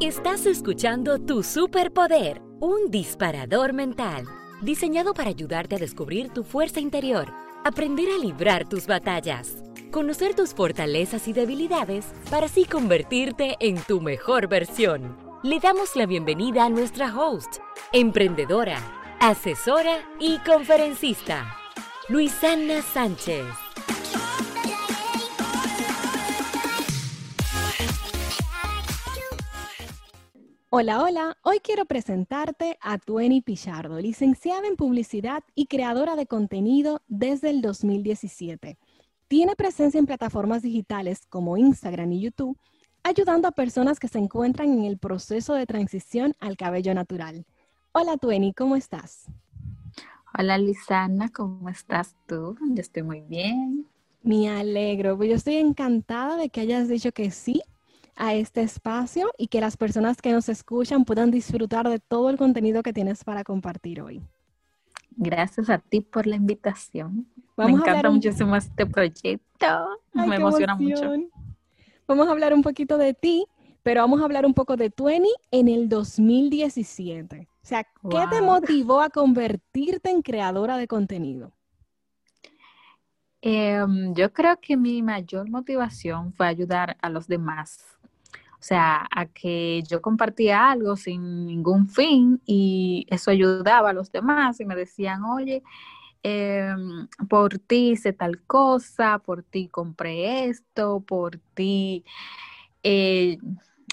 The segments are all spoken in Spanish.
Estás escuchando Tu Superpoder, un disparador mental, diseñado para ayudarte a descubrir tu fuerza interior, aprender a librar tus batallas, conocer tus fortalezas y debilidades para así convertirte en tu mejor versión. Le damos la bienvenida a nuestra host, emprendedora, asesora y conferencista, Luisana Sánchez. Hola, hola. Hoy quiero presentarte a Tueni Pichardo, licenciada en publicidad y creadora de contenido desde el 2017. Tiene presencia en plataformas digitales como Instagram y YouTube, ayudando a personas que se encuentran en el proceso de transición al cabello natural. Hola Tueni, ¿cómo estás? Hola Lisana, ¿cómo estás tú? Yo estoy muy bien. Me alegro, pues yo estoy encantada de que hayas dicho que sí a este espacio y que las personas que nos escuchan puedan disfrutar de todo el contenido que tienes para compartir hoy. Gracias a ti por la invitación. Me encanta muchísimo este proyecto. Me emociona mucho. Vamos a hablar un poquito de ti, pero vamos a hablar un poco de Twenty en el 2017. O sea, ¿qué te motivó a convertirte en creadora de contenido? Em, yo creo que mi mayor motivación fue ayudar a los demás o sea, a que yo compartía algo sin ningún fin y eso ayudaba a los demás y me decían, oye, em, por ti hice tal cosa, por ti compré esto, por ti eh,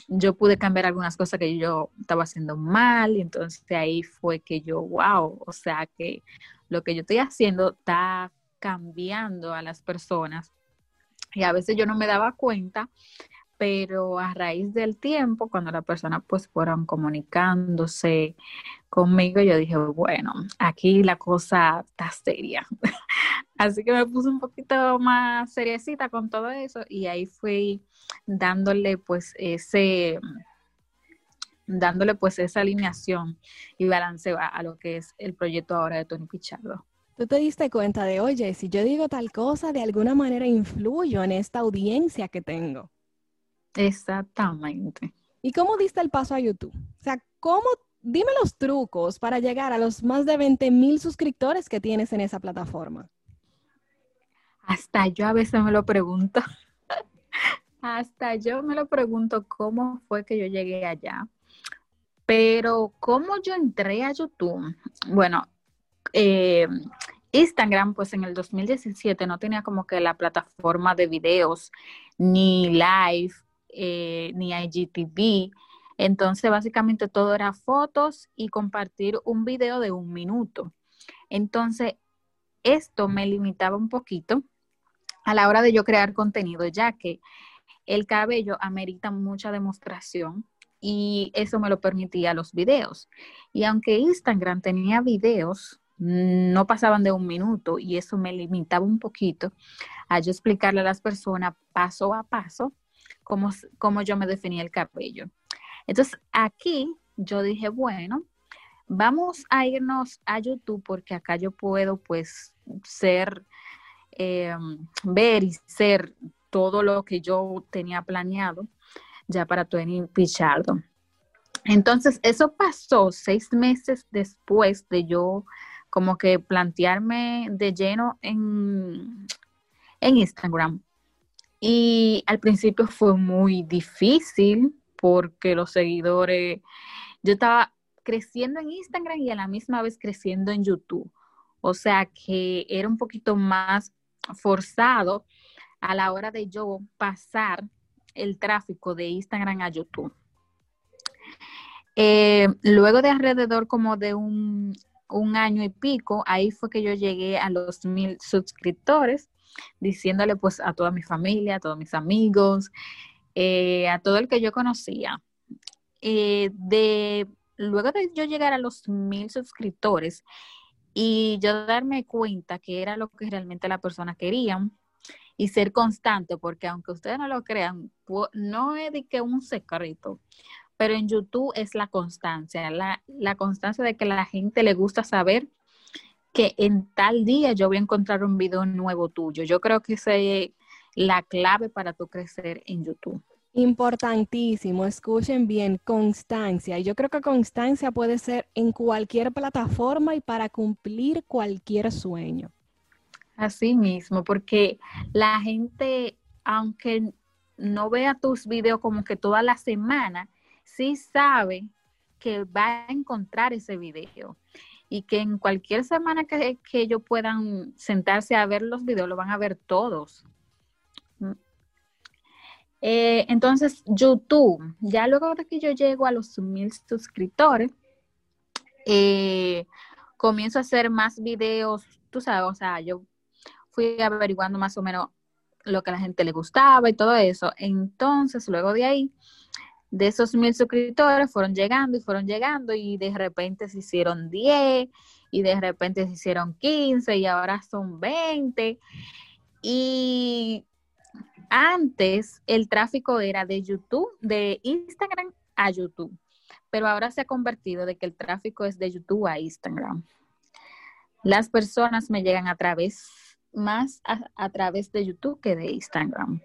yo pude cambiar algunas cosas que yo estaba haciendo mal y entonces ahí fue que yo, wow, o sea que lo que yo estoy haciendo está cambiando a las personas y a veces yo no me daba cuenta pero a raíz del tiempo, cuando las personas pues fueron comunicándose conmigo, yo dije, bueno, aquí la cosa está seria. Así que me puse un poquito más seriecita con todo eso y ahí fui dándole pues ese dándole pues esa alineación y balance a, lo que es el proyecto ahora de Tony Pichardo. Tú te diste cuenta de, oye, si yo digo tal cosa, de alguna manera influyo en esta audiencia que tengo. Exactamente. ¿Y cómo diste el paso a YouTube? O sea, ¿cómo, dime los trucos para llegar a los más de 20 mil suscriptores que tienes en esa plataforma? Hasta yo a veces me lo pregunto. Hasta yo me lo pregunto cómo fue que yo llegué allá. Pero cómo yo entré a YouTube. Bueno, eh, Instagram, pues en el 2017 no tenía como que la plataforma de videos ni live eh, ni IGTV. Entonces, básicamente todo era fotos y compartir un video de un minuto. Entonces, esto me limitaba un poquito a la hora de yo crear contenido, ya que el cabello amerita mucha demostración y eso me lo permitía los videos. Y aunque Instagram tenía videos, no pasaban de un minuto y eso me limitaba un poquito a yo explicarle a las personas paso a paso cómo, yo me definía el cabello. Entonces, aquí yo dije, bueno, vamos a irnos a YouTube porque acá yo puedo pues ser, eh, ver y ser todo lo que yo tenía planeado ya para Tony Pichardo. Entonces, eso pasó seis meses después de yo como que plantearme de lleno en, en Instagram. Y al principio fue muy difícil porque los seguidores, yo estaba creciendo en Instagram y a la misma vez creciendo en YouTube. O sea que era un poquito más forzado a la hora de yo pasar el tráfico de Instagram a YouTube. Eh, luego de alrededor como de un, un, año y pico, ahí fue que yo llegué a los mil suscriptores diciéndole pues a toda mi familia, a todos mis amigos, eh, a todo el que yo conocía. Eh, de, luego de yo llegar a los mil suscriptores y yo darme cuenta que era lo que realmente la persona quería y ser constante, porque aunque ustedes no lo crean, no es que un secreto, pero en YouTube es la constancia, la, la constancia de que la gente le gusta saber que en tal día yo voy a encontrar un video nuevo tuyo. Yo creo que esa es la clave para tu crecer en YouTube. Importantísimo, escuchen bien, constancia. Y yo creo que constancia puede ser en cualquier plataforma y para cumplir cualquier sueño. Así mismo, porque la gente, aunque no vea tus videos como que toda la semana, sí sabe que va a encontrar ese video y que en cualquier semana que, ellos puedan sentarse a ver los videos, lo van a ver todos. Mm. Eh, entonces, YouTube, ya luego de que yo llego a los mil suscriptores, eh, comienzo a hacer más videos, tú sabes, o sea, yo fui averiguando más o menos lo que a la gente le gustaba y todo eso. Entonces, luego de ahí, de esos mil suscriptores fueron llegando y fueron llegando y de repente se hicieron 10 y de repente se hicieron 15 y ahora son 20. Y antes el tráfico era de YouTube, de Instagram a YouTube, pero ahora se ha convertido de que el tráfico es de YouTube a Instagram. Las personas me llegan a través más a, través de YouTube que de Instagram.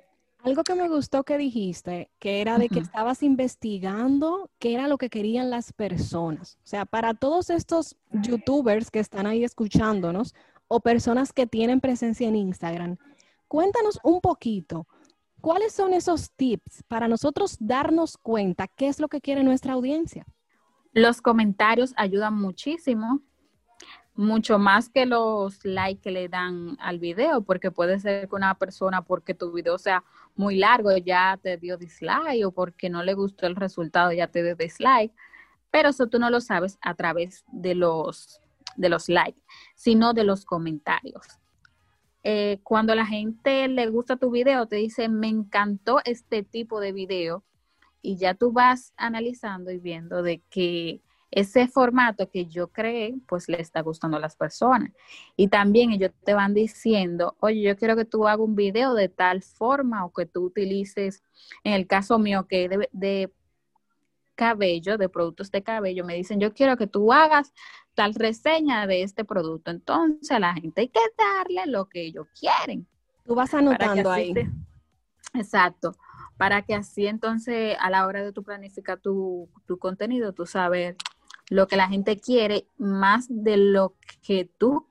Algo que me gustó que dijiste, que era de que estabas investigando qué era lo que querían las personas. O sea, para todos estos youtubers que están ahí escuchándonos o personas que tienen presencia en Instagram, cuéntanos un poquito, ¿cuáles son esos tips para nosotros darnos cuenta qué es lo que quiere nuestra audiencia? Los comentarios ayudan muchísimo mucho más que los likes que le dan al video, porque puede ser que una persona, porque tu video sea muy largo, ya te dio dislike o porque no le gustó el resultado, ya te dio dislike, pero eso tú no lo sabes a través de los, de los likes, sino de los comentarios. Eh, cuando la gente le gusta tu video, te dice, me encantó este tipo de video, y ya tú vas analizando y viendo de que ese formato que yo creé, pues le está gustando a las personas. Y también ellos te van diciendo, oye, yo quiero que tú hagas un video de tal forma o que tú utilices, en el caso mío, que de, de cabello, de productos de cabello, me dicen, yo quiero que tú hagas tal reseña de este producto. Entonces a la gente hay que darle lo que ellos quieren. Tú vas anotando ahí. exacto. Para que así entonces a la hora de tu planificar tu, tu contenido, tú sabes lo que la gente quiere más de lo que tú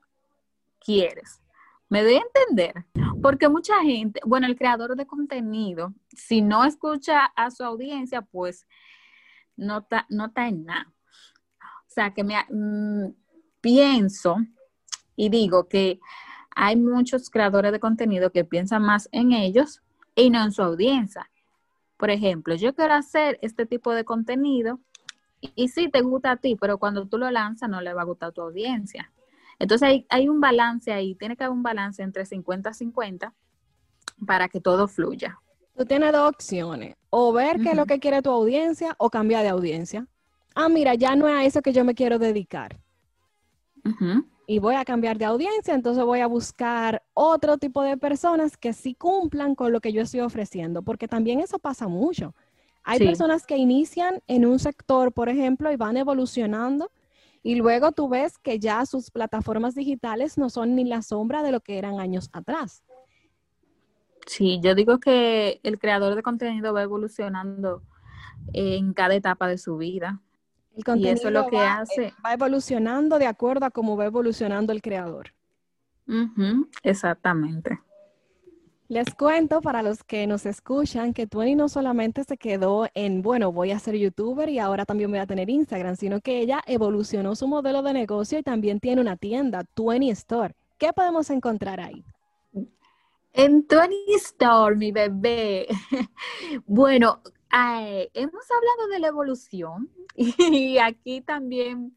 quieres. ¿Me doy a entender? Porque mucha gente, bueno, el creador de contenido, si no escucha a su audiencia, pues no está, no en nada. O sea, que mm, pienso y digo que hay muchos creadores de contenido que piensan más en ellos y no en su audiencia. Por ejemplo, yo quiero hacer este tipo de contenido y, sí te gusta a ti, pero cuando tú lo lanzas no le va a gustar a tu audiencia. Entonces hay, hay un balance ahí, tiene que haber un balance entre 50-50 para que todo fluya. Tú tienes dos opciones, o ver qué es lo que quiere tu audiencia o cambiar de audiencia. Ah, mira, ya no es a eso que yo me quiero dedicar. Y voy a cambiar de audiencia, entonces voy a buscar otro tipo de personas que sí cumplan con lo que yo estoy ofreciendo, porque también eso pasa mucho. Hay personas que inician en un sector, por ejemplo, y van evolucionando y luego tú ves que ya sus plataformas digitales no son ni la sombra de lo que eran años atrás. Sí, yo digo que el creador de contenido va evolucionando en cada etapa de su vida. El contenido y eso es lo que hace. Va evolucionando de acuerdo a cómo va evolucionando el creador. exactamente. Les cuento para los que nos escuchan que Twenty no solamente se quedó en, bueno, voy a ser youtuber y ahora también voy a tener Instagram, sino que ella evolucionó su modelo de negocio y también tiene una tienda, Twenty Store. ¿Qué podemos encontrar ahí? En Twenty Store, mi bebé. bueno, hemos hablado de la evolución y aquí también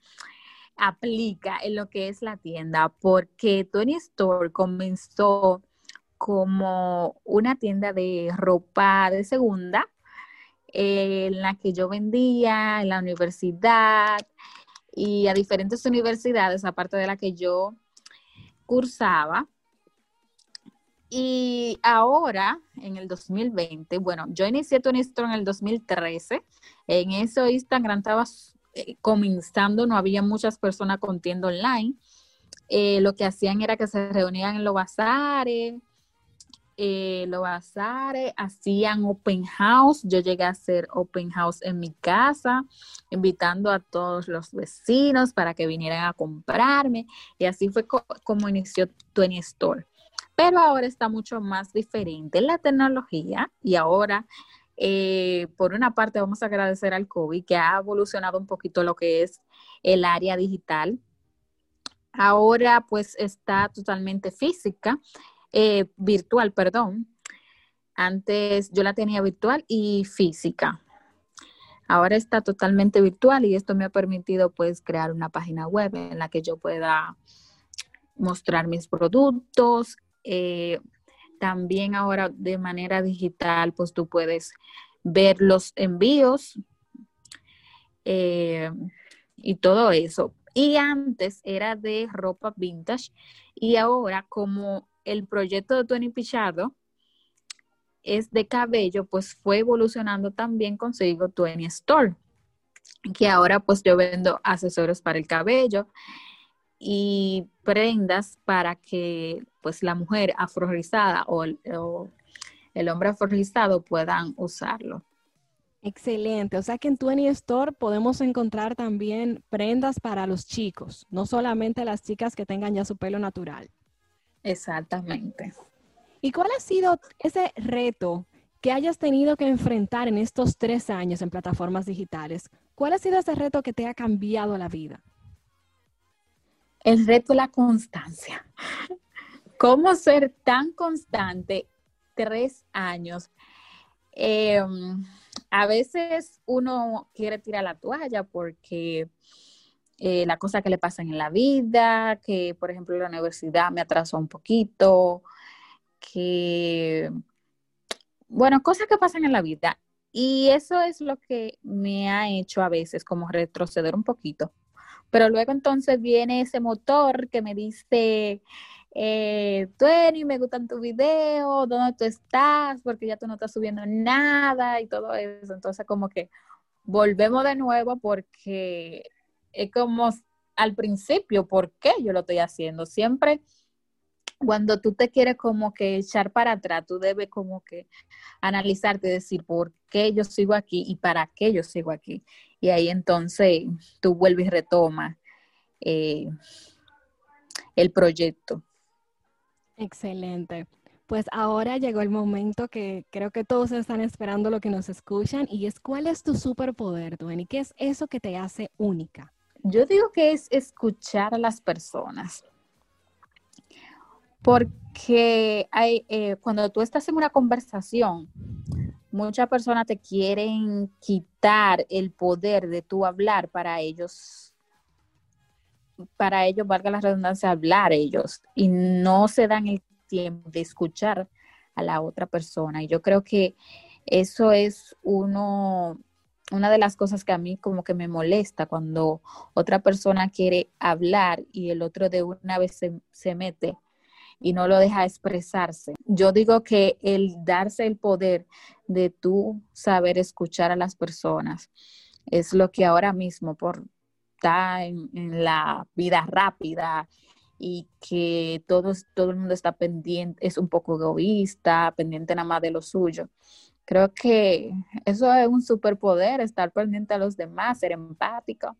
aplica en lo que es la tienda, porque Twenty Store comenzó como una tienda de ropa de segunda eh, en la que yo vendía en la universidad y a diferentes universidades, aparte de la que yo cursaba. Y ahora, en el 2020, bueno, yo inicié Tony Store en el 2013. En eso Instagram estaba eh, comenzando, no había muchas personas con tienda online. Eh, lo que hacían era que se reunían en los bazares, eh, los bazares hacían open house. Yo llegué a hacer open house en mi casa, invitando a todos los vecinos para que vinieran a comprarme. Y así fue como inició Twenty Store. Pero ahora está mucho más diferente la tecnología y ahora eh, por una parte, vamos a agradecer al COVID que ha evolucionado un poquito lo que es el área digital. Ahora pues está totalmente física, eh, virtual, perdón. Antes yo la tenía virtual y física. Ahora está totalmente virtual y esto me ha permitido pues crear una página web en la que yo pueda mostrar mis productos, eh, también ahora de manera digital, pues tú puedes ver los envíos eh, y todo eso. Y antes era de ropa vintage y ahora como el proyecto de Tony Pichado es de cabello, pues fue evolucionando también consigo Tony Store, que ahora pues yo vendo accesorios para el cabello y prendas para que pues la mujer afrorizada o, el hombre afrorizado puedan usarlo. Excelente. O sea que en Twenty Store podemos encontrar también prendas para los chicos, no solamente las chicas que tengan ya su pelo natural. Exactamente. ¿Y cuál ha sido ese reto que hayas tenido que enfrentar en estos tres años en plataformas digitales? ¿Cuál ha sido ese reto que te ha cambiado la vida? El reto es la constancia. ¿Cómo ser tan constante tres años? Em, a veces uno quiere tirar la toalla porque eh, la cosa que le pasan en la vida, que por ejemplo la universidad me atrasó un poquito, que, bueno, cosas que pasan en la vida. Y eso es lo que me ha hecho a veces como retroceder un poquito. Pero luego entonces viene ese motor que me dice, eh, me gustan tus videos, ¿dónde tú estás? Porque ya tú no estás subiendo nada y todo eso. Entonces como que volvemos de nuevo porque es como al principio, ¿por qué yo lo estoy haciendo? Siempre cuando tú te quieres como que echar para atrás, tú debes como que analizarte y decir por qué yo sigo aquí y para qué yo sigo aquí. Y ahí entonces tú vuelves y retomas eh, el proyecto. Excelente. Pues ahora llegó el momento que creo que todos están esperando lo que nos escuchan y es cuál es tu superpoder, Dueni, qué es eso que te hace única. Yo digo que es escuchar a las personas porque hay, eh, cuando tú estás en una conversación, muchas personas te quieren quitar el poder de tu hablar para ellos, para ellos, valga la redundancia, hablar ellos, y no se dan el tiempo de escuchar a la otra persona. Y yo creo que eso es uno, una de las cosas que a mí como que me molesta cuando otra persona quiere hablar y el otro de una vez se, se mete y no lo deja expresarse. Yo digo que el darse el poder de tú saber escuchar a las personas es lo que ahora mismo por estar en, la vida rápida y que todo, todo el mundo está pendiente, es un poco egoísta, pendiente nada más de lo suyo. Creo que eso es un superpoder, estar pendiente a los demás, ser empático.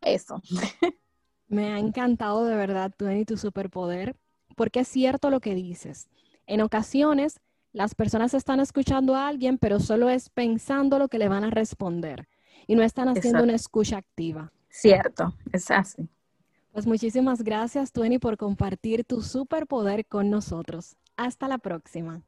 Eso. Me ha encantado de verdad tú y tu superpoder porque es cierto lo que dices. En ocasiones, las personas están escuchando a alguien, pero solo es pensando lo que le van a responder y no están haciendo una escucha activa. Cierto, es así. Pues muchísimas gracias, Tueni, por compartir tu superpoder con nosotros. Hasta la próxima.